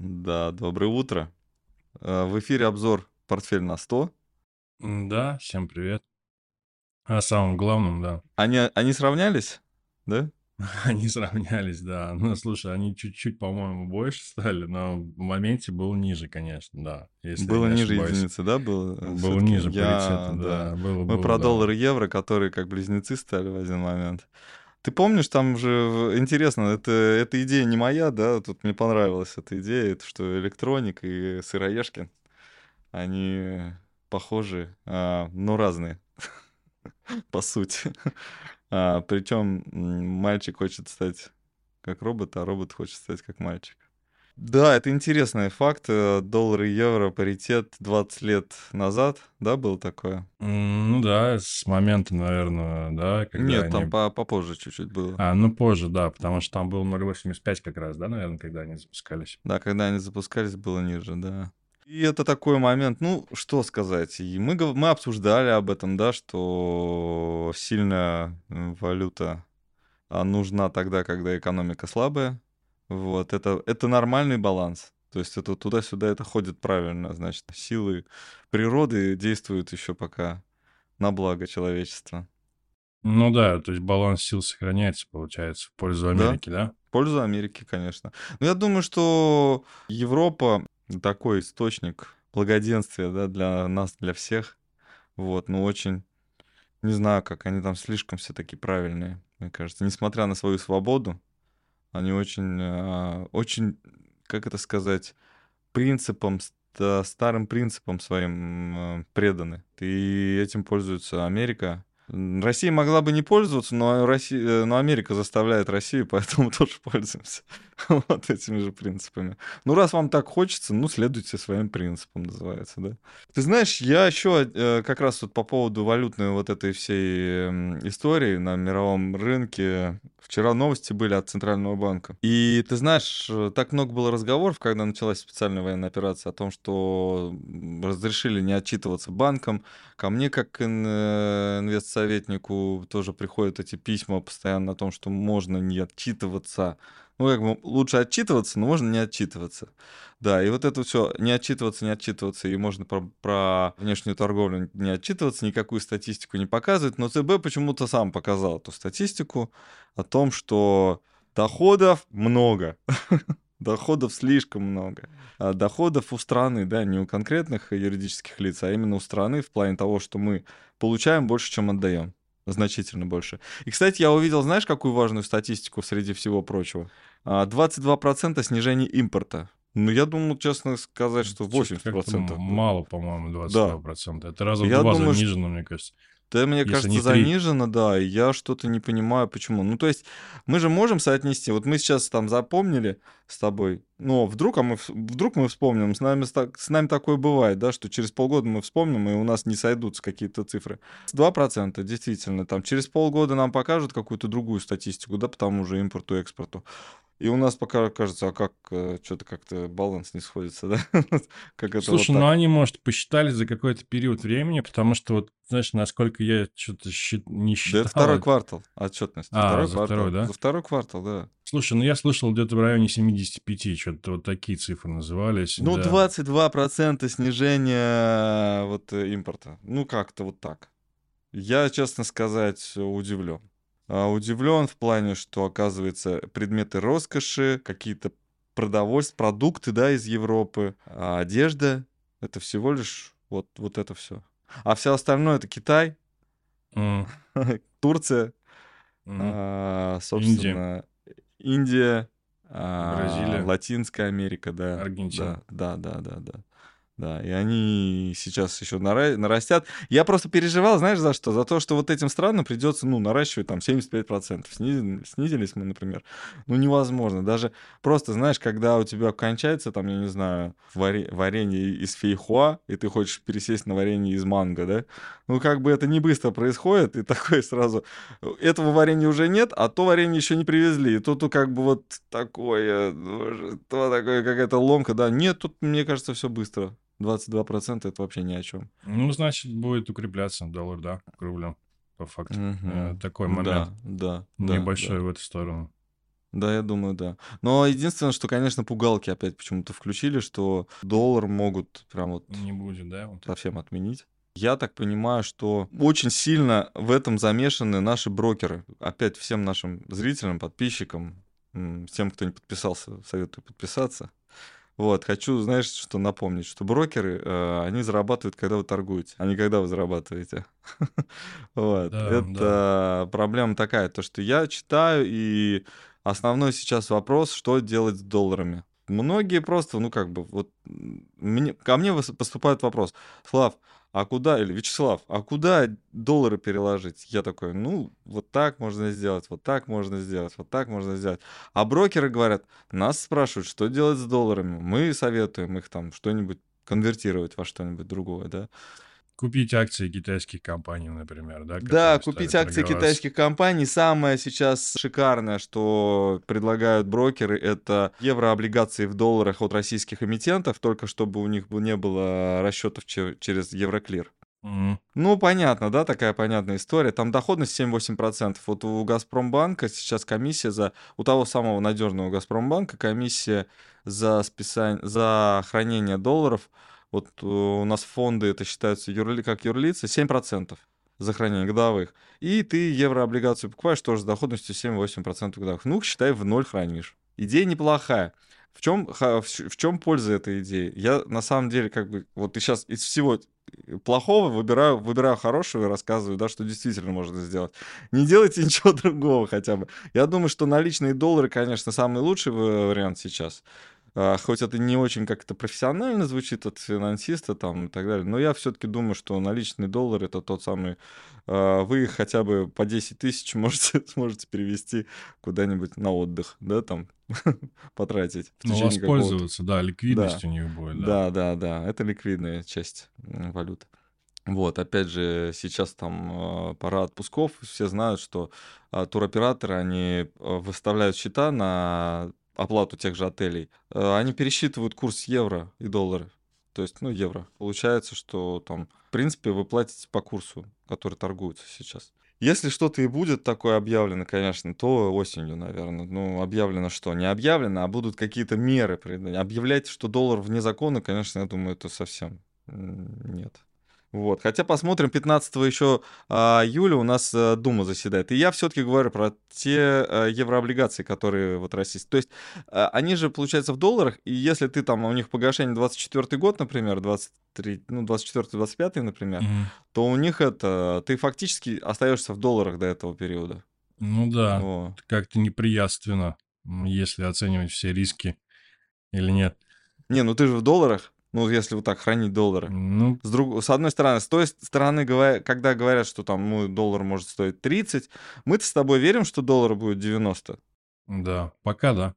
Да, доброе утро. Э, В эфире обзор «Портфель на 100». М, Да, всем привет. О самом главном, да. Они, они сравнялись, да? Они сравнялись, да. Ну, слушай, они чуть-чуть, по-моему, больше стали, но в моменте был ниже, конечно, да. Если Было ниже ошибаюсь. единицы, да? Было, Было Всё-таки ниже я, паритета, да. да. Было, Мы было, про да. доллар и евро, которые как близнецы стали в один момент. Ты помнишь, там же интересно, это, эта идея не моя, да? Тут мне понравилась эта идея, это что электроник и сыроежки, они похожи, а, но разные, по сути. А, причем мальчик хочет стать как робот, а робот хочет стать как мальчик. Да, это интересный факт. э, Доллар и евро паритет 20 лет назад, да, было такое? Ну да, с момента, наверное, да, когда Нет, они... там по- попозже чуть-чуть было. А, ну позже, да, потому что там был 0.85 как раз, да, наверное, когда они запускались. Да, когда они запускались, было ниже, да. И это такой момент, ну, что сказать. И мы, мы обсуждали об этом, да, что сильная м, валюта а, нужна тогда, когда экономика слабая. Вот, это, это нормальный баланс. То есть это туда-сюда это ходит правильно. Значит, силы природы действуют еще пока на благо человечества. Ну да, то есть баланс сил сохраняется, получается, в пользу Да. Америки, да? В пользу Америки, конечно. Но я думаю, что Европа такой источник благоденствия, да, для нас, для всех. Вот, ну очень, не знаю, как они там слишком все таки правильные, мне кажется. Несмотря на свою свободу, они очень, а, очень, как это сказать, принципам, ста- старым принципам своим преданы. И этим пользуется Америка. Россия могла бы не пользоваться, но, Россия, но Америка заставляет Россию, поэтому тоже пользуемся вот этими же принципами. Ну, раз вам так хочется, ну, следуйте своим принципам, называется, да. Ты знаешь, я еще э, как раз вот по поводу валютной вот этой всей истории на мировом рынке. Вчера новости были от Центрального банка. И ты знаешь, э, так много было разговоров, когда началась специальная военная операция, о том, что разрешили не отчитываться банкам. Ко мне, как ин- инвестсоветнику, тоже приходят эти письма постоянно о том, что можно не отчитываться. Ну, как бы лучше отчитываться, но можно не отчитываться. Да, и вот это все не отчитываться, не отчитываться, и можно про, про внешнюю торговлю не отчитываться, никакую статистику не показывать, но ЦБ почему-то сам показал эту статистику о том, что доходов много, доходов слишком много. А доходов у страны, да, не у конкретных юридических лиц, а именно у страны в плане того, что мы получаем больше, чем отдаем. Значительно больше. И, кстати, я увидел, знаешь, какую важную статистику среди всего прочего? А, 22% снижения импорта. Ну, я думал, честно сказать, что Чё-то 80%. как-то будет. мало, по-моему, 22%. Это раза в Я два думаю, что- занижено, мне кажется. Да, мне Если кажется, занижено, да, и я что-то не понимаю, почему. Ну, то есть, мы же можем соотнести, вот мы сейчас там запомнили с тобой, но вдруг, а мы, вдруг мы вспомним, с нами, с нами такое бывает, да, что через полгода мы вспомним, и у нас не сойдутся какие-то цифры. 2%, действительно, там, через полгода нам покажут какую-то другую статистику, да, по тому же импорту, экспорту. И у нас пока кажется, а как, что-то как-то баланс не сходится, да? Как это вот Слушай, так. ну они, может, посчитали за какой-то период времени, потому что вот, знаешь, насколько я что-то не Да считал. это второй квартал отчетности. А, второй за квартал. второй, да? За второй квартал, да. Слушай, ну я слышал где-то в районе 75, что-то вот такие цифры назывались. Ну, да. 22% снижения вот э, импорта. Ну, как-то вот так. Я, честно сказать, удивлен. Удивлен в плане, что, оказывается, предметы роскоши, какие-то продовольствия, продукты, да, из Европы, а одежда, это всего лишь вот, вот это все. А все остальное это Китай, М, Турция, м. а, собственно, Индия, а, Бразилия. Латинская Америка, да. Аргентина. Да, да, да, да, да. Да, и они сейчас еще нара- нарастят. Я просто переживал, знаешь, за что? За то, что вот этим странам придется, ну, наращивать там 75%. Снизили- снизились мы, например. Ну, невозможно. Даже просто, знаешь, когда у тебя кончается, там, я не знаю, варе- варенье из фейхуа, и ты хочешь пересесть на варенье из манго, да? Ну, как бы это не быстро происходит, и такое сразу... Этого варенья уже нет, а то варенье еще не привезли. И тут как бы вот такое, то такое, какая-то ломка, да. Нет, тут, мне кажется, все быстро. 22% это вообще ни о чем. Ну, значит, будет укрепляться доллар, да, к рублю, по факту. Э, Такой момент Да, да, небольшой да. в эту сторону. Да, я думаю, да. Но единственное, что, конечно, пугалки опять почему-то включили, что доллар могут прям вот Не будет, да? Вот. совсем отменить. Я так понимаю, что очень сильно в этом замешаны наши брокеры. Опять всем нашим зрителям, подписчикам, всем, кто не подписался, советую подписаться. Вот, хочу, знаешь, что напомнить, что брокеры, э, они зарабатывают, когда вы торгуете, а не когда вы зарабатываете. Вот, это проблема такая, то, что я читаю, и основной сейчас вопрос, что делать с долларами. Многие просто, ну, как бы, вот, мне, ко мне поступает вопрос, Слав, а куда, или Вячеслав, а куда доллары переложить? Я такой, ну, вот так можно сделать, вот так можно сделать, вот так можно сделать. А брокеры говорят, нас спрашивают, что делать с долларами. Мы советуем их там что-нибудь конвертировать во что-нибудь другое, да. Купить акции китайских компаний, например, да? Да, купить акции китайских компаний. Самое сейчас шикарное, что предлагают брокеры, это еврооблигации в долларах от российских эмитентов, только чтобы у них не было расчетов че- через Евроклир. Мгм. Ну, понятно, да, такая понятная история. Там доходность 7-8%. Вот у Газпромбанка сейчас комиссия за... У того самого надежного Газпромбанка комиссия за списание, за хранение долларов. Вот э, у нас фонды, это считаются юрли, как юрлицы, 7% за хранение годовых. И ты еврооблигацию покупаешь тоже с доходностью 7-8% годовых. Ну, считай, в ноль хранишь. Идея неплохая. В чем, в чем польза этой идеи? Я на самом деле как бы вот и сейчас из всего плохого выбираю, выбираю хорошего и рассказываю, да, что действительно можно сделать. Не делайте ничего другого хотя бы. Я думаю, что наличные доллары, конечно, самый лучший в- вариант сейчас. А, Хоть это не очень как-то профессионально звучит от финансиста там и так далее, но я все-таки думаю, что наличный доллар это тот самый, а, вы хотя бы по 10 тысяч можете, сможете перевести куда-нибудь на отдых, да, там, потратить в Ну, течение воспользоваться, да, ликвидность у них будет, да. да, да, да, это ликвидная часть валюты. Вот, опять же, сейчас там э, пора отпусков, все знают, что а, туроператоры, они выставляют счета на оплату тех же отелей, Э, они пересчитывают курс евро и доллара, то есть, ну, евро. Получается, что там, в принципе, вы платите по курсу, который торгуется сейчас. Если что-то и будет такое объявлено, конечно, то осенью, наверное. Ну, объявлено что? Не объявлено, а будут какие-то меры. Объявлять, что доллар вне закона, конечно, я думаю, это совсем нет. Вот. Хотя посмотрим, 15 еще а, июля у нас а, Дума заседает. И я все-таки говорю про те а, еврооблигации, которые вот российские. То есть а, они же, получается, в долларах, и если ты там, у них погашение 24 год, например, 23, ну, 24-25, например, Мгм. то у них это, ты фактически остаешься в долларах до этого периода. Ну да, Во. как-то неприятственно, если оценивать все риски или нет. Не, ну ты же в долларах, ну если вот так хранить доллары. Ну, С, друг... с одной стороны, с той стороны, когда говорят, что там ну, доллар может стоить 30, мы-то с тобой верим, что доллар будет 90. да, пока да.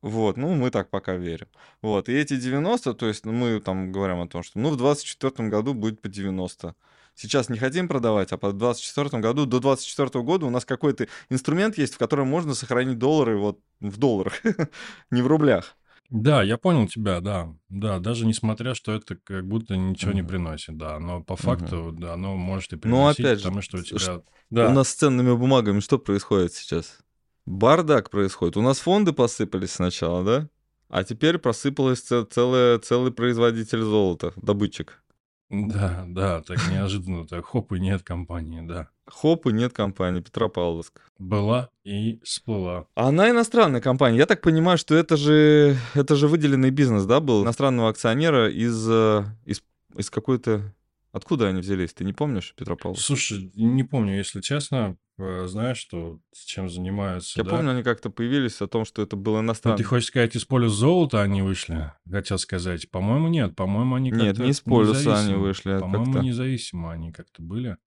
Вот, ну, мы так пока верим. Вот, и эти 90, то есть ну, мы там говорим о том, что ну в 24 году будет по 90. Сейчас не хотим продавать, а по 24 году, до 24 года у нас какой-то инструмент есть, в котором можно сохранить доллары вот в долларах, не в рублях. Да, я понял тебя, да. Да, даже несмотря, что это как будто ничего не приносит, да. Но по факту, да, оно может и Ну, приносить, опять же, потому что у тебя... У Да, нас с ценными бумагами что происходит сейчас? Бардак происходит. У нас фонды посыпались сначала, да? А теперь просыпалась целая, целый производитель золота, добытчик. Да, да, так неожиданно, так хоп, и нет компании, да. Хоп, и нет компании, Петропавловск. Была и всплыла. А она иностранная компания. Я так понимаю, что это же, это же выделенный бизнес, да, был иностранного акционера из, э, из, из какой-то... Откуда они взялись? Ты не помнишь, Петропавловск? Слушай, не помню, если честно, э, знаешь, что чем занимаются, Я да? помню, они как-то появились о том, что это был Ну, иностранный. ты хочешь сказать, из полюса золота они вышли? Хотел сказать. По-моему, нет. По-моему, они как-то Нет, не из полюса они вышли, а По-моему, независимо они как-то были.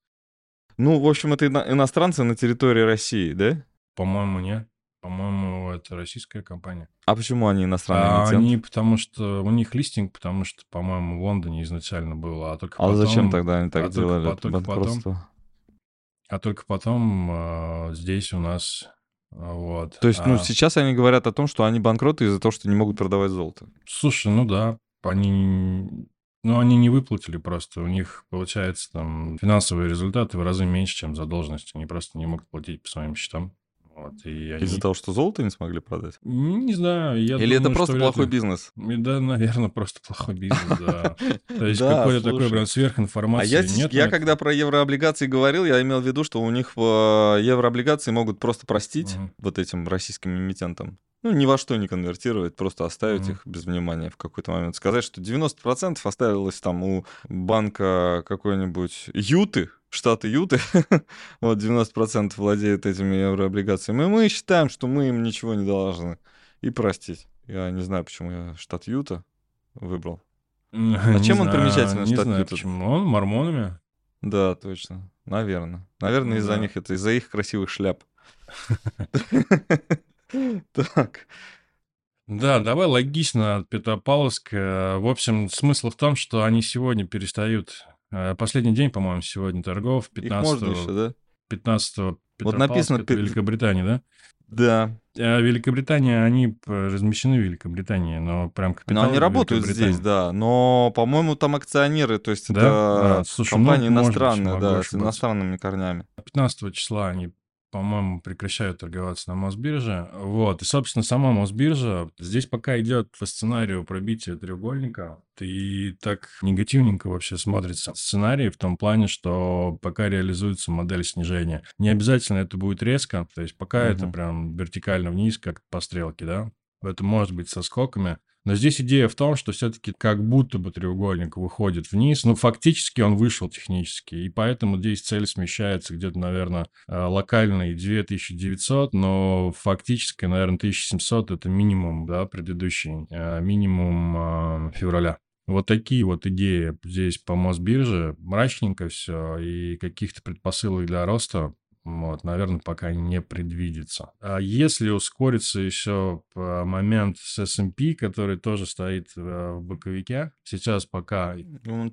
Ну, в общем, это ино- иностранцы на территории России, да? По-моему, нет. По-моему, это российская компания. А почему они иностранные А они, потому что у них листинг, потому что, по-моему, в Лондоне изначально было, а только А потом, зачем тогда они так а только делали? Это только потом- а только потом э, здесь у нас э, вот. То есть, ну, А, сейчас они говорят о том, что они банкроты из-за того, что не могут продавать золото. Слушай, ну да, они, ну, они не выплатили просто. У них, получается, там финансовые результаты в разы меньше, чем задолженность. Они просто не могут платить по своим счетам. Вот, и Из-за они... того, что золото не смогли продать? Не знаю, я Или это думаю, просто что вряд плохой ли. бизнес? Да, наверное, просто плохой бизнес, да. То есть какой-то такой слушай. прям А я, сверхинформации с- нет. я когда это. про еврооблигации говорил, я имел в виду, что у них э, еврооблигации могут просто простить вот этим российским эмитентам. Ну, ни во что не конвертировать, просто оставить Мгм. их без внимания в какой-то момент. Сказать, что 90% оставилось там у банка какой-нибудь Юты, штата Юты, вот 90% владеют этими еврооблигациями, и мы считаем, что мы им ничего не должны. И простить. Я не знаю, почему я штат Юта выбрал. А чем он примечателен, штат знаю, Юта? почему. Он мормонами. Да, точно. Наверное. Наверное, из-за Да. них это, из-за их красивых шляп. Так. Да, давай логично от Петропавловска. В общем, смысл в том, что они сегодня перестают... э, Последний день, по-моему, сегодня торгов. Их можно 15 еще, да? 15 Вот написано Петропавловск, это Великобритания, да? Да. А Великобритания, они размещены в Великобритании, но прям Но капитал они в работают Великобритании. здесь, да. Но, по-моему, там акционеры, то есть Да? это А, слушай, компания ну, может быть, иностранная, могу да, с иностранными корнями. 15 числа они, по-моему, прекращают торговаться на Мосбирже. Вот. И, собственно, сама Мосбиржа, здесь пока идет по сценарию пробития треугольника, и так негативненько вообще смотрится сценарий в том плане, что пока реализуется модель снижения. Не обязательно это будет резко, то есть пока это Мгм. прям вертикально вниз, как по стрелке, да. Это может быть со скоками. Но здесь идея в том, что все-таки как будто бы треугольник выходит вниз. Ну, фактически он вышел технически. И поэтому здесь цель смещается где-то, наверное, э, локальный 2900, но фактически, наверное, 1700 это минимум, да, предыдущий, э, минимум э, февраля. Вот такие вот идеи здесь по Мосбирже. Мрачненько все, и каких-то предпосылок для роста вот, наверное, пока не предвидится. А если ускорится еще момент с S&P, который тоже стоит э, в боковике, сейчас пока...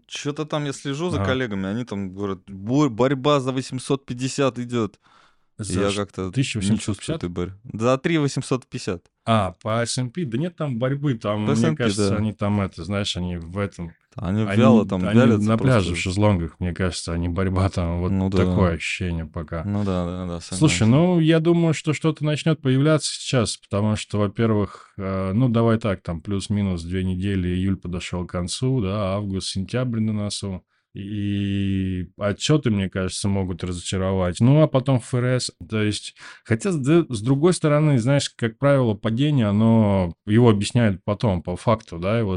Что-то там я слежу за Ага. коллегами, они там говорят, «Бо- борьба за 850 идет. За я как-то не 1850? чувствую этой борьбы. За 3 850. А, по S&P? Да нет там борьбы, там, По мне S&P, кажется, да. они там, это, знаешь, они в этом... Они Они, вяло там они вялятся на пляже просто. в шезлонгах, мне кажется, они борьба там, вот Ну да. такое ощущение пока. Ну да, да, да. Слушай, согласен. ну, я думаю, что что-то начнет появляться сейчас, потому что, во-первых, э, ну, давай так, там, плюс-минус две недели, июль подошел к концу, да, август, сентябрь на носу, и отчеты, мне кажется, могут разочаровать. Ну, а потом ФРС, то есть, хотя, с, другой стороны, знаешь, как правило, падение, оно, его объясняют потом, по факту, да, его,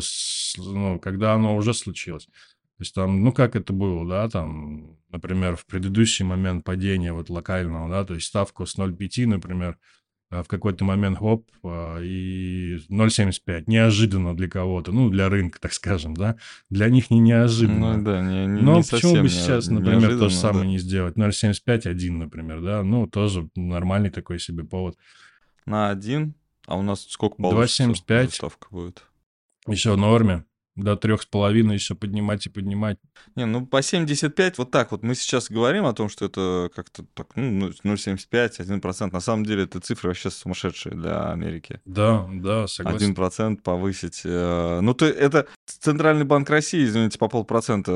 ну, когда оно уже случилось. То есть там, ну, как это было, да, там, например, в предыдущий момент падения вот локального, да, то есть ставку с 0,5, например, а в какой-то момент хоп, а, и 0,75. Неожиданно для кого-то, ну, для рынка, так скажем, да. Для них не неожиданно. Ну да, не, не, Но не почему бы не- сейчас, например, то же да. самое не сделать? 0,75, 1, например, да, ну, тоже нормальный такой себе повод. На один, а у нас сколько получится? 2,75. Заставка будет. Еще в норме. До трех с половиной еще поднимать и поднимать. Не, ну по 75, вот так вот. Мы сейчас говорим о том, что это как-то так, ну, 0,75, 1%. На самом деле это цифры вообще сумасшедшие для Америки. Да, да, согласен. 1% повысить. э, Ну, то это Центральный банк России, извините, по полпроцента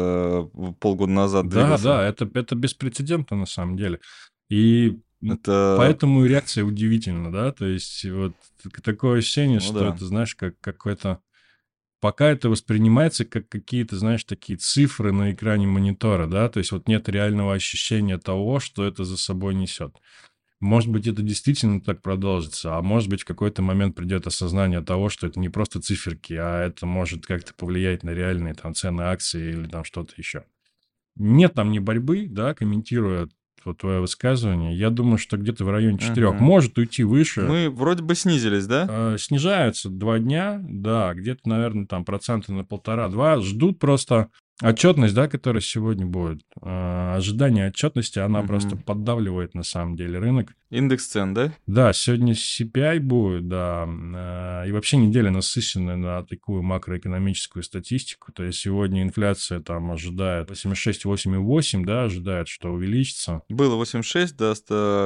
э, полгода назад Да, двигался. да, это, это беспрецедентно на самом деле. И Это... поэтому реакция удивительна, да, то есть вот так- такое ощущение, Ну что да. это, знаешь, как какой-то... Пока это воспринимается как какие-то, знаешь, такие цифры на экране монитора, да, то есть вот нет реального ощущения того, что это за собой несет. Может быть, это действительно так продолжится, а может быть, в какой-то момент придет осознание того, что это не просто циферки, а это может как-то повлиять на реальные там цены акций или там что-то еще. Нет там ни борьбы, да, комментируя вот твое высказывание, я думаю, что где-то в районе 4. Мгм. Может уйти выше. Мы вроде бы снизились, да? Э, Снижаются два дня, да, где-то, наверное, там процента на полтора-два. Ждут просто отчетность, да, которая сегодня будет. Э, Ожидание отчетности, она Мгм. просто поддавливает на самом деле рынок. Индекс цен, да? Да, сегодня CPI будет, да, э, и вообще неделя насыщенная на такую макроэкономическую статистику. То есть сегодня инфляция там ожидает 86-8,8, да, ожидает, что увеличится. Было 86, да,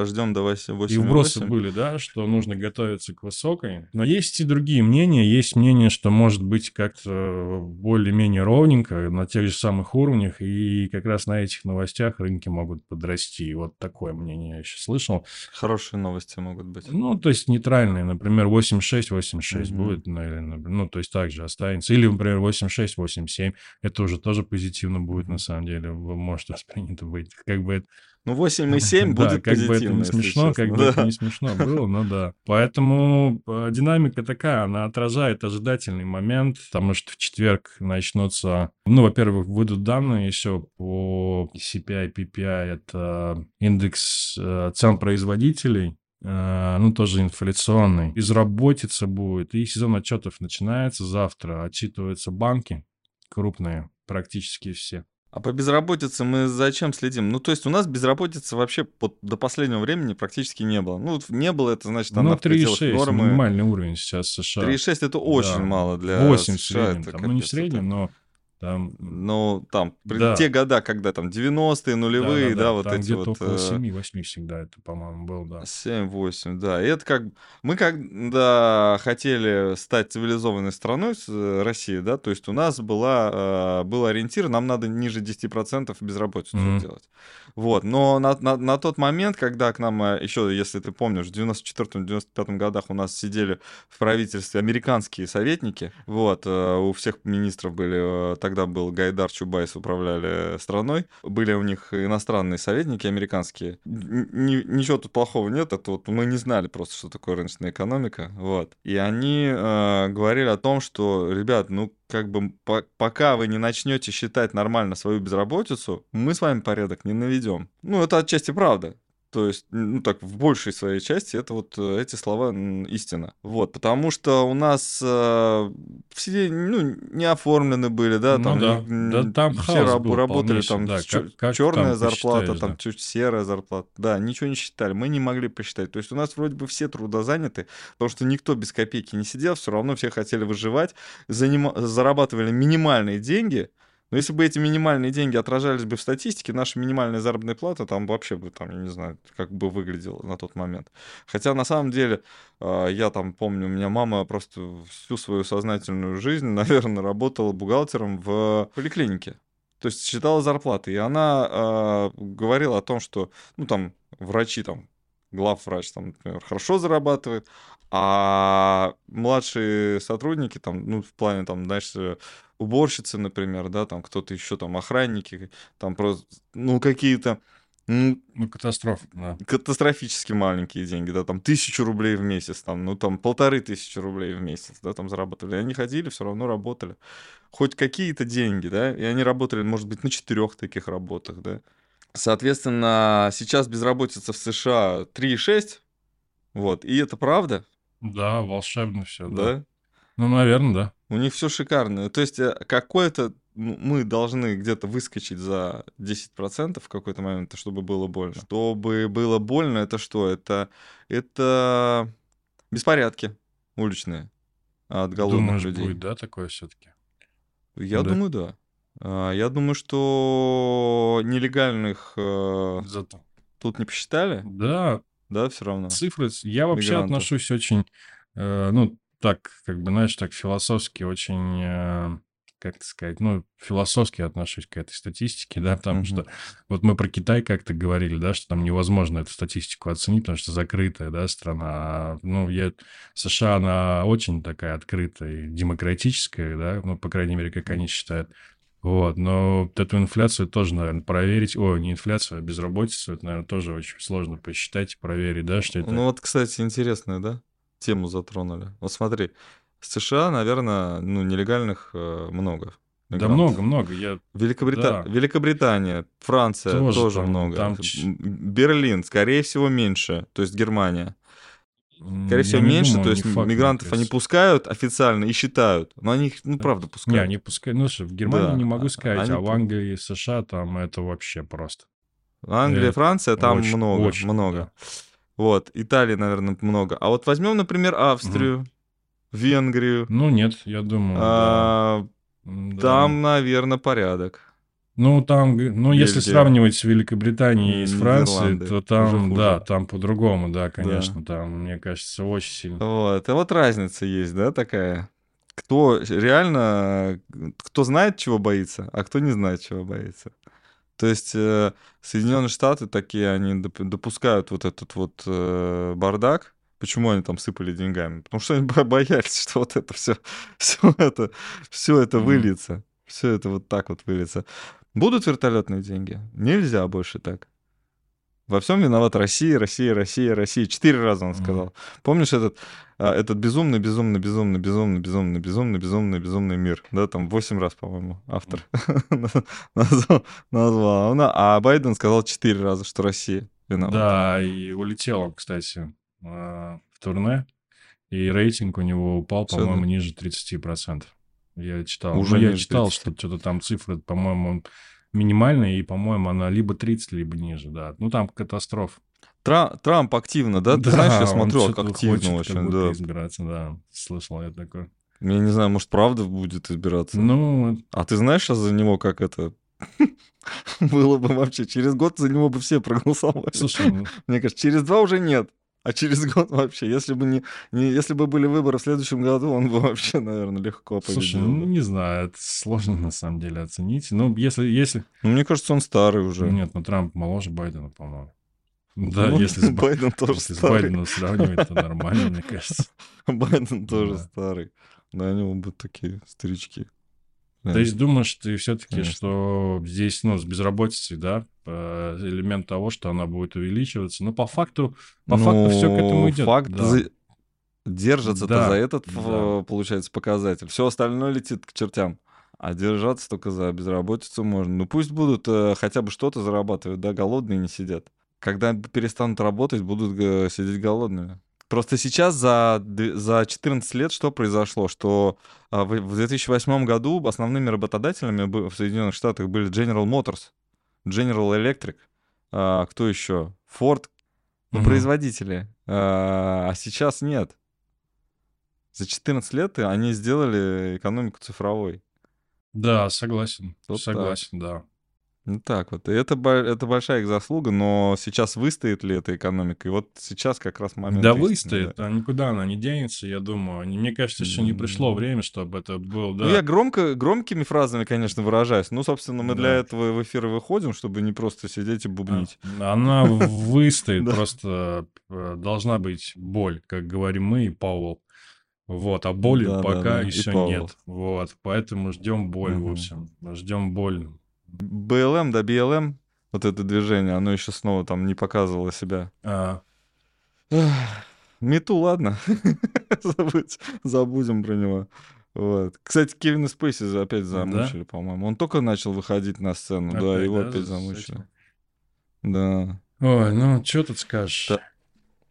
ждем до 8,8. И вбросы были, да, что нужно готовиться к высокой. Но есть и другие мнения. Есть мнение, что может быть как-то более-менее ровненько на тех тех же самых уровнях, и как раз на этих новостях рынки могут подрасти. Вот такое мнение я еще слышал. Хорошие новости могут быть. Ну, то есть нейтральные, например, 8.6, 8.6 Мгм. будет, ну, например, ну, то есть также останется. Или, например, 8.6, 8.7. Это уже тоже позитивно будет, на самом деле, может воспринято быть. Как бы это Ну, 8,7 да, будет как бы это не смешно, как бы это Да. не смешно было, но да. Поэтому э, динамика такая, она отражает ожидательный момент, потому что в четверг начнутся, ну, во-первых, выйдут данные еще по CPI, PPI, это индекс э, цен производителей, э, ну, тоже инфляционный. Безработица будет, и сезон отчетов начинается завтра, отчитываются банки крупные, практически все. А по безработице мы зачем следим? Ну, то есть у нас безработицы вообще вот до последнего времени практически не было. Ну, не было, это значит, она Ну, в пределах 3,6 нормы. минимальный уровень сейчас в США. 3,6 это очень Да, мало для 8 в США. среднем. это Там, ну, не в среднем, это- но там... Ну, там, Да. те года, когда там 90-е, нулевые, да, вот там эти вот... около э, 7-8 всегда это, по-моему, был, да. 7-8, да. И это как... Мы когда хотели стать цивилизованной страной, э, России, да, то есть у нас была, э, был ориентир, нам надо ниже 10% безработицу Мгм. делать. Вот. Но на, на, на тот момент, когда к нам, э, еще, если ты помнишь, в 94-95 годах у нас сидели в правительстве американские советники, вот, э, у всех министров были, э, тогда был Гайдар, Чубайс управляли страной, были у них иностранные советники американские. Ни- ничего тут плохого нет, это вот мы не знали просто, что такое рыночная экономика, вот. И они э, говорили о том, что, ребят, ну, как бы по- пока вы не начнете считать нормально свою безработицу, мы с вами порядок не наведем. Ну, это отчасти правда. То есть, ну так, в большей своей части это вот э, эти слова истина. Вот, потому что у нас э, все, ну, не оформлены были, да, Ну там, да, м, да, там все раб- был работали там да, с как- черная там зарплата, там да. чуть серая зарплата, да, ничего не считали, мы не могли посчитать. То есть у нас вроде бы все трудозаняты, потому что никто без копейки не сидел, все равно все хотели выживать, занима- зарабатывали минимальные деньги, но если бы эти минимальные деньги отражались бы в статистике, наша минимальная заработная плата там вообще бы, там, я не знаю, как бы выглядела на тот момент. Хотя на самом деле, э, я там помню, у меня мама просто всю свою сознательную жизнь, наверное, работала бухгалтером в поликлинике. То есть считала зарплаты. И она э, говорила о том, что, ну, там, врачи, там, главврач, там, например, хорошо зарабатывает, а младшие сотрудники, там, ну, в плане, там, знаешь, э, уборщицы, например, да, там, кто-то еще, там, охранники, там, просто, ну, какие-то, ну, Ну, катастрофа, да. катастрофически маленькие деньги, да, там тысячу рублей в месяц, там, ну, там полторы тысячи рублей в месяц, да, там зарабатывали. И они ходили, все равно работали. Хоть какие-то деньги, да, и они работали, может быть, на четырех таких работах, да. Соответственно, сейчас безработица в США 3,6, вот, и это правда, Да, волшебно все, да. да, Ну, наверное, да. У них все шикарно. То есть э, какое-то мы должны где-то выскочить за 10% в какой-то момент, чтобы было больно. Чтобы было больно, это что? Это, это беспорядки уличные от голодных Думаешь, людей. будет, да, такое все-таки? Я Да. думаю, да. А, Я думаю, что нелегальных э, Зато. тут не посчитали, Да, да, все равно. цифры. Я вообще Мигрантов. отношусь очень, э, ну, так, как бы, знаешь, так философски очень, э, как сказать, ну, философски отношусь к этой статистике, да, потому Мгм. что вот мы про Китай как-то говорили, да, что там невозможно эту статистику оценить, потому что закрытая, да, страна. А, Ну, я, США, она очень такая открытая демократическая, да, ну, по крайней мере, как они считают. Вот, но вот эту инфляцию тоже, наверное, проверить, о, не инфляцию, а безработицу, это, наверное, тоже очень сложно посчитать и проверить, да, что это... Ну вот, кстати, интересную, да, тему затронули. Вот смотри, в США, наверное, ну, нелегальных э, много. да мигрантов. много-много, я... Великобрита- Да. Великобритания, Франция тоже, Тоже там- много. там Берлин, скорее всего, меньше. То есть Германия. Скорее я всего, не меньше. думаю, то не есть факт, мигрантов они пускают официально и считают. Но они их, ну, правда, Не, пускают. они пускай... Ну, что, в Германии Да, не могу а- сказать, они а в Англии и США там это вообще просто. Англия, э, Франция, там очень- много, очень, много. да. Вот, Италии, наверное, много. А вот возьмем, например, Австрию, Венгрию. Ну, нет, я думаю, да. А, да. Там, наверное, порядок. Ну, там, ну, если Бельгия. сравнивать с Великобританией и с Францией, то там, да, там по-другому, да, конечно, там, мне кажется, очень сильно. Вот, а вот разница есть, да, такая? кто реально, кто знает, чего боится, а кто не знает, чего боится. То есть э, Соединенные Штаты такие, они допускают вот этот вот э, бардак. Почему они там сыпали деньгами? Потому что они боялись, что вот это все, все это, все это выльется. Все это вот так вот выльется. Будут вертолетные деньги? Нельзя больше так. Во всем виноват Россия, Россия, Россия, Россия. Четыре раза он сказал. Mm. Помнишь этот, а, этот безумный, безумный, безумный, безумный, безумный, безумный, безумный, безумный мир? Да, там восемь раз, по-моему, автор назвал. назвал. А Байден сказал четыре раза, что Россия виновата. Да, и улетел он, кстати, а, в турне, и рейтинг у него упал, по-моему, ниже 30%. Я читал. Уже ну, я читал, что что-то там цифры, по-моему, минимальная, и, по-моему, она либо 30, либо ниже, да. Ну, там катастроф. Трамп, Трамп активно, да? Ты да, знаешь, я смотрю, активно хочет очень, да. избираться, да. Слышал я такое. Я не знаю, может, правда будет избираться? Ну... А ты знаешь сейчас за него, как это... Было бы вообще, через год за него бы все проголосовали. Слушай, ну... мне кажется, через два уже нет. А через год вообще, если бы не, не если бы были выборы в следующем году, он бы вообще, наверное, легко победил. Слушай, ну не знаю, это сложно на самом деле оценить. Ну, если, если... Ну, мне кажется, он старый уже. Нет, ну Трамп моложе Байдена, по-моему. Да, ну, если, с, Байден тоже если старый. с Байденом сравнивать, то нормально, мне кажется. Байден тоже да. старый. Да, они оба такие старички. То есть думаешь ты все-таки, что здесь, ну, с безработицей, да, элемент того, что она будет увеличиваться. Но по факту, по ну, факту все к этому идет. Факт да. за... держится да. за этот, да. получается, показатель. Все остальное летит к чертям. А держаться только за безработицу можно. Ну пусть будут э, хотя бы что-то зарабатывать, да, голодные не сидят. Когда перестанут работать, будут э, сидеть голодными. Просто сейчас за, за 14 лет что произошло? Что а, в 2008 году основными работодателями в Соединенных Штатах были General Motors, General Electric, а, кто еще? Ford, ну, производители. А, а сейчас нет. За 14 лет они сделали экономику цифровой. Да, согласен. Вот согласен, так. да. Ну так вот. И это, это большая их заслуга, но сейчас выстоит ли эта экономика? И вот сейчас как раз момент... Да истины, выстоит, да. а никуда она не денется, я думаю. Мне кажется, еще не пришло время, чтобы это был... Да. Ну я громко, громкими фразами, конечно, выражаюсь. Ну, собственно, мы да. для этого в эфир выходим, чтобы не просто сидеть и бубнить. А, она выстоит, просто э, должна быть боль, как говорим мы и Пауэлл. Вот, а боли да, пока да, да. еще нет. Вот, поэтому ждем боль, угу. в общем. Ждем боль. BLM, да, BLM, вот это движение, оно еще снова там не показывало себя. А. Мету, ладно. Забудь, забудем про него. Вот. Кстати, Кевина Спейси опять замучили, да? по-моему. Он только начал выходить на сцену, опять, да, его да, опять замучили. Да. Ой, ну, что тут скажешь? Та-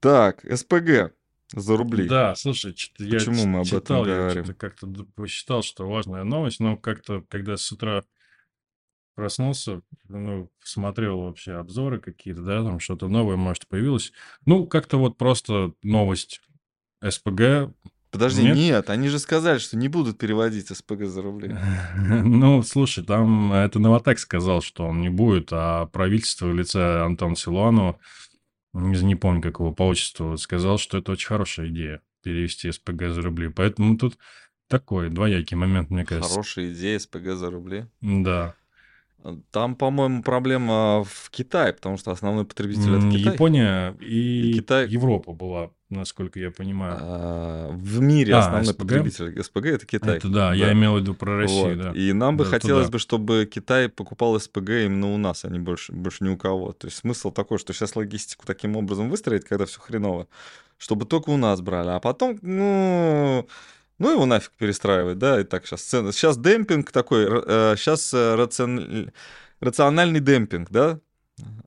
так, СПГ за рубли. Да, слушай, я Почему мы об читал, этом говорим? Я как-то посчитал, что важная новость, но как-то, когда с утра проснулся, ну, смотрел вообще обзоры какие-то, да, там что-то новое, может, появилось. Ну, как-то вот просто новость СПГ. Подожди, нет? нет, они же сказали, что не будут переводить СПГ за рубли. Ну, слушай, там это Новотек сказал, что он не будет, а правительство в лице Антона Силуанова, не, не помню, как его по отчеству, сказал, что это очень хорошая идея перевести СПГ за рубли. Поэтому тут такой двоякий момент, мне кажется. Хорошая идея СПГ за рубли? Да. Там, по-моему, проблема в Китае, потому что основной потребитель это Китай. Япония и, и Китай... Европа была, насколько я понимаю. А, в мире а, основной СПГ? потребитель СПГ это Китай. Это да, да. я имел в виду про Россию, вот. да. И нам бы да, хотелось туда. бы, чтобы Китай покупал СПГ именно у нас, а не больше, больше ни у кого. То есть смысл такой, что сейчас логистику таким образом выстроить, когда все хреново, чтобы только у нас брали. А потом, ну, ну его нафиг перестраивать, да, и так сейчас цены. Сейчас демпинг такой, э, сейчас э, рацион... рациональный демпинг, да,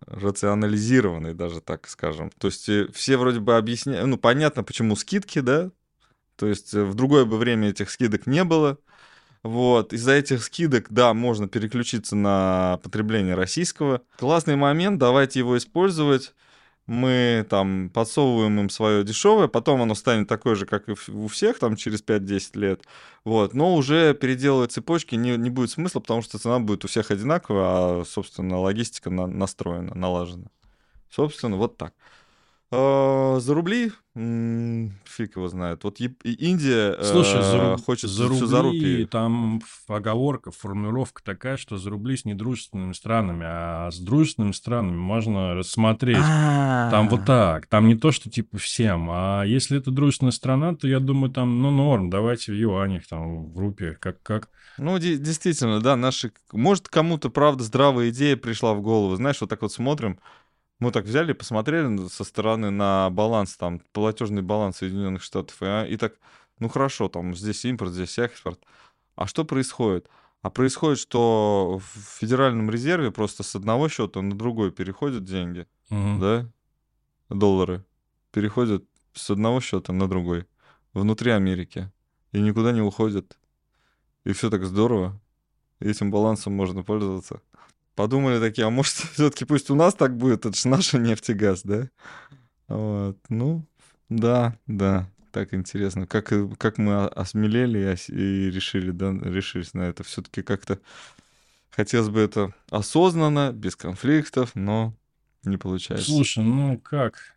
рационализированный даже, так скажем. То есть э, все вроде бы объясняют, ну, понятно, почему скидки, да, то есть в другое бы время этих скидок не было, вот, из-за этих скидок, да, можно переключиться на потребление российского. Классный момент, давайте его использовать мы там подсовываем им свое дешевое, потом оно станет такое же, как и у всех, там через 5-10 лет, вот, но уже переделывать цепочки не, не будет смысла, потому что цена будет у всех одинаковая, а, собственно, логистика на, настроена, налажена. Собственно, вот так. А, за рубли? М, Фиг его знает. Вот Яп- и Индия Слушай, за, э, руб- хочет за всё за рубли рупии. там ф- оговорка, формулировка такая, что за рубли с недружественными странами, а с дружественными странами можно рассмотреть. Там вот А, так. Там не то, что типа всем. А если это дружественная страна, то я думаю, там, ну, норм. Давайте в юанях, там, в рупиях, как, как. Ну, де- действительно, да, наши... Может, кому-то, правда, здравая идея пришла в голову. Знаешь, вот так вот смотрим, мы так взяли, посмотрели со стороны на баланс, там, платежный баланс Соединенных Штатов, и, а, и так, ну, хорошо, там, здесь импорт, здесь экспорт. А что происходит? А происходит, что в Федеральном резерве просто с одного счета на другой переходят деньги, Мгм. да, доллары, переходят с одного счета на другой внутри Америки и никуда не уходят. И все так здорово. Этим балансом можно пользоваться. Подумали такие, а может, все-таки пусть у нас так будет, это же наша нефть и газ, да? Вот. Ну, да, да. Так интересно, как, и- как мы осмелели и, ос- и решили, да, решились на это. Все-таки как-то хотелось бы это осознанно, без конфликтов, но не получается. Слушай, ну как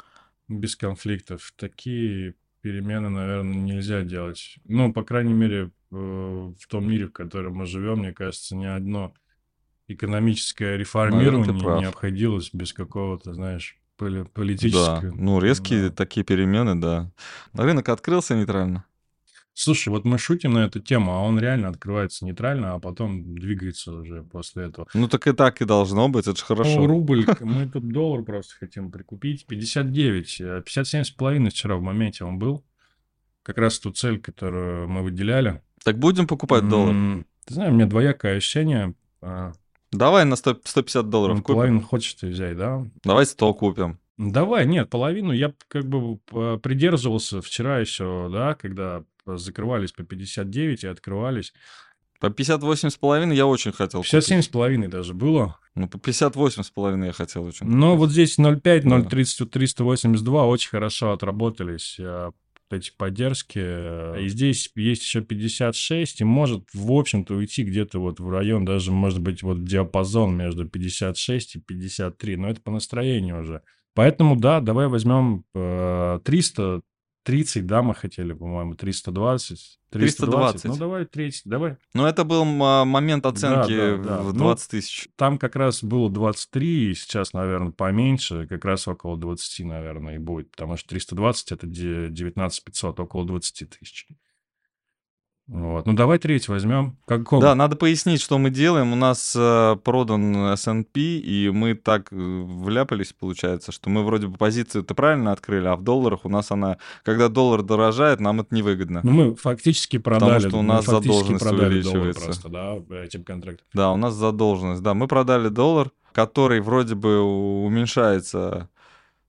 без конфликтов? Такие перемены, наверное, нельзя делать. Ну, по крайней мере, э, в том мире, в котором мы живем, мне кажется, ни одно экономическое реформирование не обходилось без какого-то, знаешь, поли- Да, политического. ну резкие Да. такие перемены, да. Рынок открылся нейтрально. Слушай, вот мы шутим на эту тему, а он реально открывается нейтрально, а потом двигается уже после этого. Ну так и так и должно быть, это же Ну, хорошо. рубль, мы тут доллар просто хотим прикупить. 59, э, 57 с половиной вчера в моменте он был. Как раз ту цель, которую мы выделяли. Так будем покупать доллар? Ты знаешь, у меня двоякое ощущение. Давай на 100 150 долларов ну, купим. Половину хочешь ты взять, да? Давай 100 купим. Давай, нет, половину я как бы п- придерживался вчера еще, да, когда закрывались по 59 и открывались. По 58 с половиной я очень хотел 57 купить. с половиной даже было. Ну, по 58 с половиной я хотел очень Но купить. вот здесь 0,5, Да. 0,30, 382 очень хорошо отработались э, вот эти поддержки. Э, и здесь есть еще 56, и может, в общем-то, уйти где-то вот в район, даже, может быть, вот диапазон между 56 и 53, но это по настроению уже. Поэтому, да, давай возьмем 300 э, 30, да, мы хотели, по-моему, 320. 320. 320. Ну, давай 30, давай. Ну это был момент оценки да, да, да. в 20 ну, тысяч. Там как раз было 23, и сейчас, наверное, поменьше, как раз около 20, наверное, и будет, потому что 320 — это 19 500, около 20 тысяч. Вот. Ну, давай треть возьмем. Какого? Да, надо пояснить, что мы делаем. У нас э, продан S&P, и мы так э, вляпались, получается, что мы вроде бы позицию-то правильно открыли, а в долларах у нас она... Когда доллар дорожает, нам это невыгодно. Ну, мы фактически продали, что у нас задолженность увеличивается. просто, да, этим контрактом. Да, у нас задолженность. Да, мы продали доллар, который вроде бы уменьшается.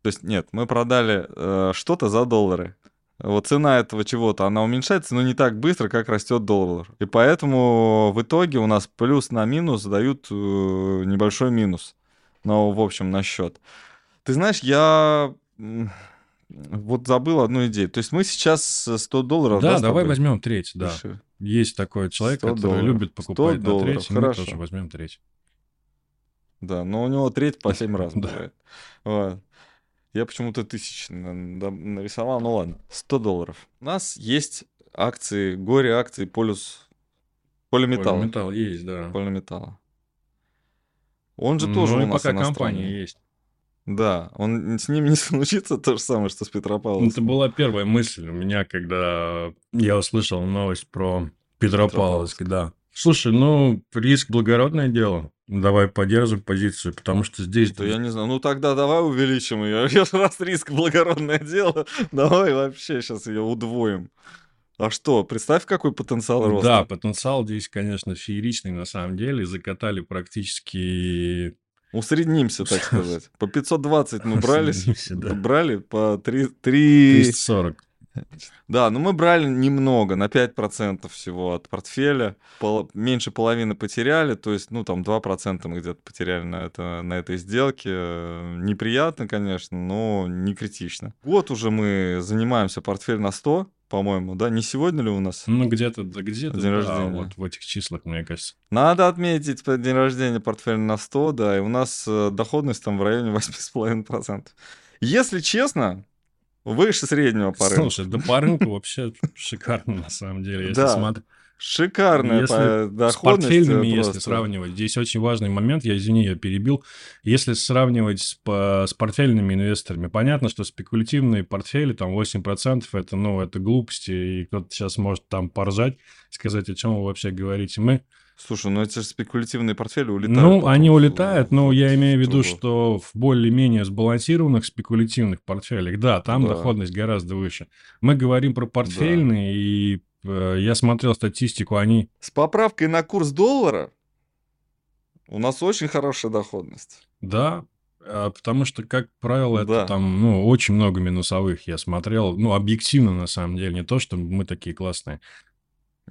То есть нет, мы продали э, что-то за доллары. Вот цена этого чего-то, она уменьшается, но не так быстро, как растет доллар. И поэтому в итоге у нас плюс на минус дают э, небольшой минус. Но, в общем, на счет. Ты знаешь, я вот забыл одну идею. То есть мы сейчас э, 100 долларов... Да, с давай возьмем треть, да. решили? Есть такой человек, 100 который долларов. любит 100 покупать на долларов, треть, и мы хорошо. тоже возьмем треть. Да, но у него треть по 7 раз Да. бывает. Вот. Я почему-то тысяч нарисовал, ну ладно, 100 долларов. У нас есть акции, горе акции полюс полиметалла. Металл есть, да. Полиметалла. Он же тоже ну, у и нас пока компания есть. Да, он с ним не случится то же самое, что с Ну, Это была первая мысль у меня, когда я услышал новость про Петропавловск, да. Слушай, ну, риск благородное дело. Давай поддержим позицию, потому что здесь... Да я не знаю. Ну тогда давай увеличим ее. Раз риск благородное дело, давай вообще сейчас ее удвоим. А что, представь, какой потенциал роста. Да, потенциал здесь, конечно, фееричный на самом деле. Закатали практически... Усреднимся, так сказать. По 520 мы брались. Брали по 3... 3... 340. Да, но мы брали немного, на 5% всего от портфеля. Пол- Меньше половины потеряли, то есть, ну, там 2% мы где-то потеряли на, это, на этой сделке. Неприятно, конечно, но не критично. Год уже мы занимаемся портфель на 100, по-моему, да? Не сегодня ли у нас? Ну, где-то, да, где-то, День да, рождения. вот в этих числах, мне кажется. Надо отметить день рождения портфеля на 100, да, и у нас э, доходность там в районе 8,5%. Если честно, выше среднего по рынку. Слушай, да по рынку вообще шикарно на самом деле, если Да. смотреть. Шикарная Если по с доходность. портфельными, э, если просто. сравнивать, здесь очень важный момент, я извини, я перебил. Если сравнивать с, по- с портфельными инвесторами, понятно, что спекулятивные портфели, там 8%, это, ну, это глупости, и кто-то сейчас может там поржать, сказать, о чем вы вообще говорите. Мы, Слушай, ну эти же спекулятивные портфели улетают. ну, они улетают, но я имею в виду, что в более-менее сбалансированных спекулятивных портфелях, да, там Да. доходность гораздо выше. Мы говорим про портфельные, и э, я смотрел статистику, они С поправкой на курс доллара у нас очень хорошая доходность. Да, а, потому что, как правило, это Да. там, ну, очень много минусовых я смотрел. Ну, объективно, на самом деле, не то, что мы такие классные.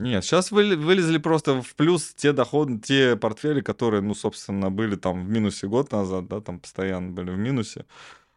Нет, сейчас вылезли просто в плюс те доходы, те портфели, которые, ну, собственно, были там в минусе год назад, да, там постоянно были в минусе.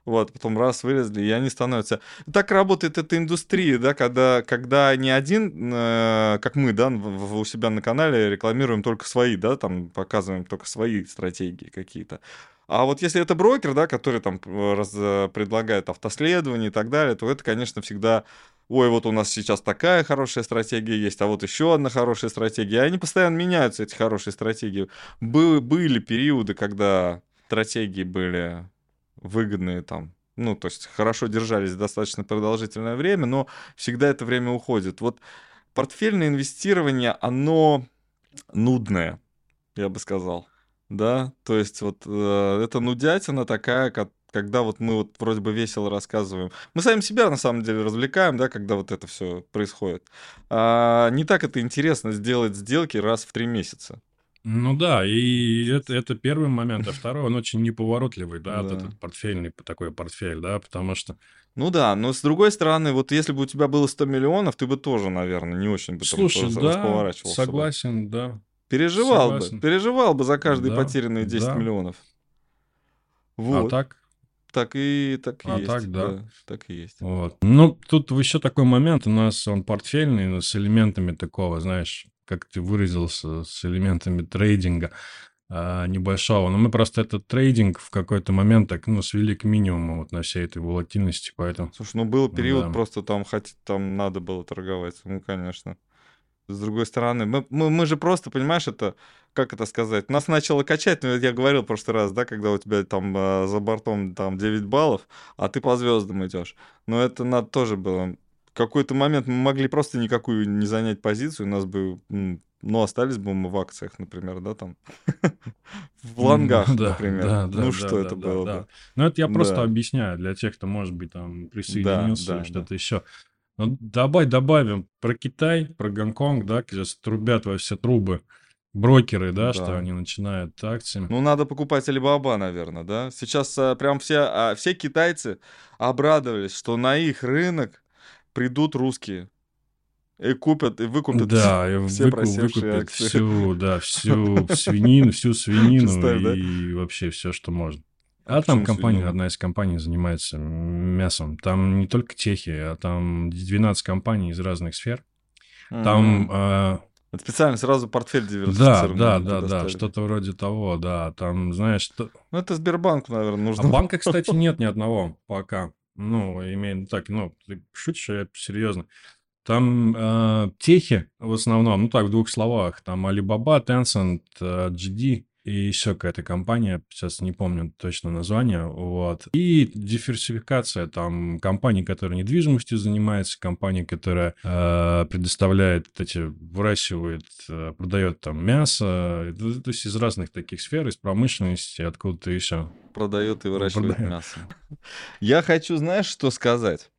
Вот, потом раз вылезли, и они становятся... Так работает эта индустрия, да, когда, когда не один, э, как мы, да, в- в- у себя на канале рекламируем только свои, да, там показываем только свои стратегии какие-то. А вот если это брокер, да, который там э, раз- э, предлагает автоследование и так далее, то это, конечно, всегда ой, вот у нас сейчас такая хорошая стратегия есть, а вот еще одна хорошая стратегия. Они постоянно меняются, эти хорошие стратегии. Бы- были периоды, когда стратегии были выгодные там, ну, то есть хорошо держались достаточно продолжительное время, но всегда это время уходит. Вот портфельное инвестирование, оно нудное, я бы сказал. Да, то есть вот э, это нудятина такая, ко- когда вот мы вот вроде бы весело рассказываем. Мы сами себя на самом деле развлекаем, да, когда вот это все происходит. А не так это интересно сделать сделки раз в три месяца. Ну да, и это, это первый момент. А второй, он очень неповоротливый, да, Да. этот портфельный такой портфель, да, потому что... Ну да, но с другой стороны, вот если бы у тебя было 100 миллионов, ты бы тоже, наверное, не очень бы там Слушай, рас- да, расповорачивался бы. согласен, да. Переживал согласен. бы, переживал бы за каждые Да, потерянные 10 да. миллионов. А Вот, так, так и так и а есть. так, да. так и есть. вот. Ну, тут еще такой момент, у нас он портфельный, но с элементами такого, знаешь, как ты выразился, с элементами трейдинга а, небольшого. Но мы просто этот трейдинг в какой-то момент так, ну, свели к минимуму вот на всей этой волатильности, поэтому... Слушай, ну был период, Да. просто там хоть там надо было торговать. Ну, конечно. С другой стороны, мы, мы, мы же просто, понимаешь, это, как это сказать, нас начало качать, ну, я говорил в прошлый раз, да, когда у тебя там э, за бортом там 9 баллов, а ты по звездам идешь. Но это надо тоже было. В какой-то момент мы могли просто никакую не занять позицию, у нас бы, ну, остались бы мы в акциях, например, да, там, в лонгах, Да, например. Ну, что это было да. бы? Ну, это я просто объясняю для тех, кто, может быть, там присоединился или что-то еще. Ну, давай добавим про Китай, про Гонконг, да, где трубят во все трубы брокеры, да, Да. что они начинают акциями. Ну, надо покупать Alibaba, наверное, да? Сейчас а, прям все, а, все китайцы обрадовались, что на их рынок придут русские. И купят, и выкупят. Да, и все выку- выкупят акции. всю, да, всю свинину, всю свинину да? и вообще все, что можно. А А там компания, свинину? одна из компаний занимается мясом. Там не только техи, а там 12 компаний из разных сфер. Там, Мгм. а, Это специально сразу портфель да, диверсифицированный да, да, да, предоставили. что-то вроде того, да. Там, знаешь, что- Ну, это Сбербанку, наверное, А нужно. банка, кстати, нет ни одного пока. Ну, имеем так, ну, ты шутишь, а я серьезно. Там э, техи в основном, ну так, в двух словах. Там Alibaba, Tencent, э, GD и еще какая-то компания, сейчас не помню точно название, вот. И диверсификация, там компании, которые недвижимостью занимаются, компании, которая э, предоставляет эти, выращивает, э, продает там мясо, то то есть из разных таких сфер, из промышленности, откуда-то еще. Продает и выращивает Продает. мясо. Я хочу, знаешь, что сказать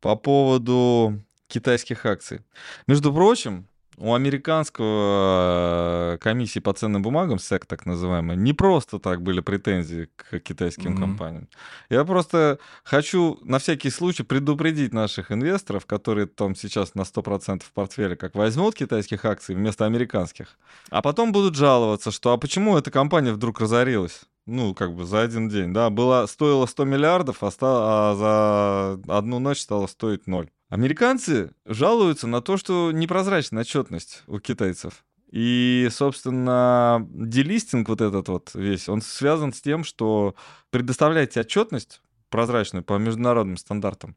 по поводу китайских акций. Между прочим, у американского э, комиссии по ценным бумагам, СЭК так называемый, не просто так были претензии к китайским Мгм. компаниям. Я просто хочу на всякий случай предупредить наших инвесторов, которые там сейчас на 100% в портфеле, как возьмут китайских акций вместо американских, а потом будут жаловаться, что а почему эта компания вдруг разорилась? Ну, как бы за один день, да, была, стоила 100 миллиардов, а, ста- а за одну ночь стала стоить ноль. Американцы жалуются на то, что непрозрачная отчетность у китайцев. И, собственно, делистинг вот этот вот весь, он связан с тем, что предоставляете отчетность прозрачную по международным стандартам,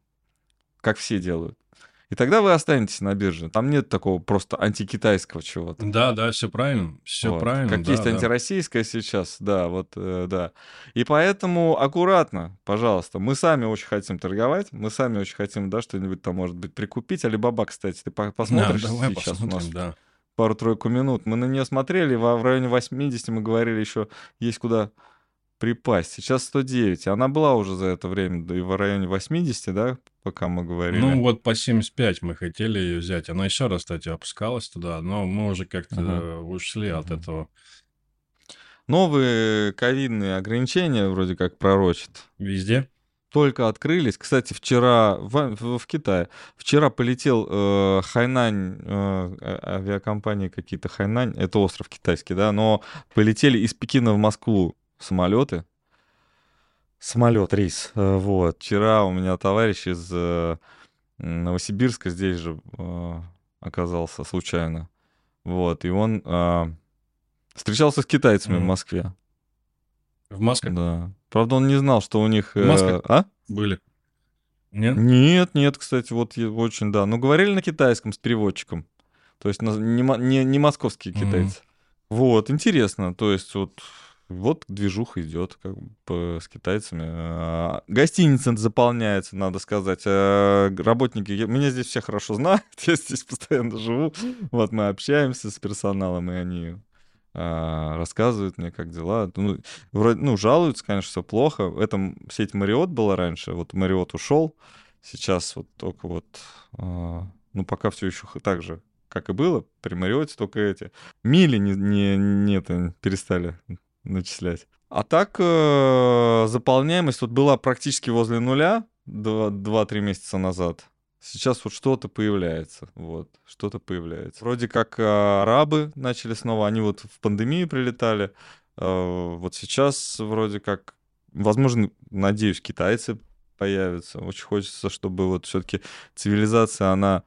как все делают. И тогда вы останетесь на бирже. Там нет такого просто антикитайского чего-то. Да, да, все правильно, все Вот. правильно. Как да, есть да. антироссийское сейчас, да, вот, э, да. И поэтому аккуратно, пожалуйста. Мы сами очень хотим торговать, мы сами очень хотим, да, что-нибудь там, может быть, прикупить. Алибаба, кстати, ты по- Да, посмотришь давай сейчас у нас да. пару-тройку минут. Мы на нее смотрели, в районе 80 мы говорили, еще есть куда припасть. Сейчас 109. Она была уже за это время да, и в районе 80, да, пока мы говорили. Ну, вот по 75 мы хотели ее взять. Она еще раз, кстати, опускалась туда, но мы уже как-то э, ушли от Мгм. этого. Новые ковидные ограничения вроде как пророчат. Везде. только открылись. Кстати, вчера в, в- в Китае, вчера полетел э, Хайнань, э, а- авиакомпании какие-то Хайнань, это остров китайский, да, но полетели из Пекина в Москву самолеты. Самолет, рейс. э, Вот. Вчера у меня товарищ из э, Новосибирска здесь же э, оказался случайно. Вот. И он встречался с китайцами в Мгм. Москве. В масках Да. Правда, он не знал, что у них... Маска? А? были. Нет? Нет, нет, кстати, вот очень, да. Ну, говорили на китайском с переводчиком. То есть не, не, не московские китайцы. Вот, интересно. То есть вот, вот движуха идет как бы с китайцами. А, Гостиница заполняется, надо сказать. А, Работники, я- меня здесь все хорошо знают, я здесь постоянно живу. Вот мы общаемся с персоналом, и они а, рассказывают мне, как дела. Ну, вроде, ну, жалуются, конечно, все плохо. Это сеть Мариот была раньше, вот Мариот ушел. Сейчас вот только вот, ну, пока все еще так же, как и было, при Мариоте только эти мили не, не, не это, перестали начислять. А так э, заполняемость вот была практически возле нуля два- 2-3 месяца назад. Сейчас вот что-то появляется, вот, что-то появляется. Вроде как э, арабы начали снова, они вот в пандемию прилетали, э, вот сейчас вроде как, возможно, надеюсь, китайцы появятся. Очень хочется, чтобы вот все-таки цивилизация, она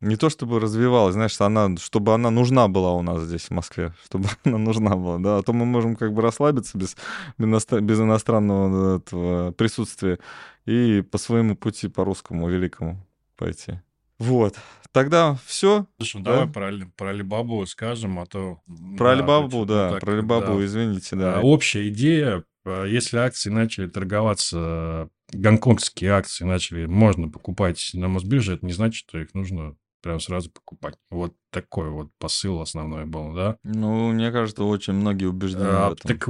не то чтобы развивалась, знаешь, она, чтобы она нужна была у нас здесь, в Москве, чтобы она нужна была, да, а то мы можем как бы расслабиться без, без иностра- без иностранного этого присутствия и по своему пути, по русскому великому пойти. Вот. Тогда все. Слушай, ну Да? давай про, про Алибабу скажем, а то... Про Алибабу, да, так, про Алибабу, да. извините, А, да. Общая идея, а, если акции начали торговаться, гонконгские акции начали, можно покупать на Мосбирже, это не значит, что их нужно прям сразу покупать. Вот такой вот посыл основной был, да? Ну, мне кажется, очень многие убеждены А, в этом. так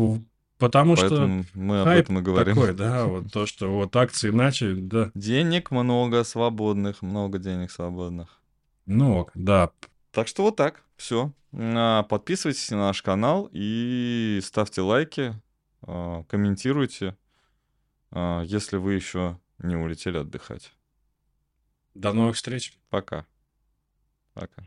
потому что Поэтому мы об этом и говорим. такой, да, вот то, что вот акции начали, да, Денег много свободных, много денег свободных. ну, да, Так что вот так, все. Подписывайтесь на наш канал и ставьте лайки, а, комментируйте, а, если вы еще не улетели отдыхать. до новых встреч. Пока. Пока.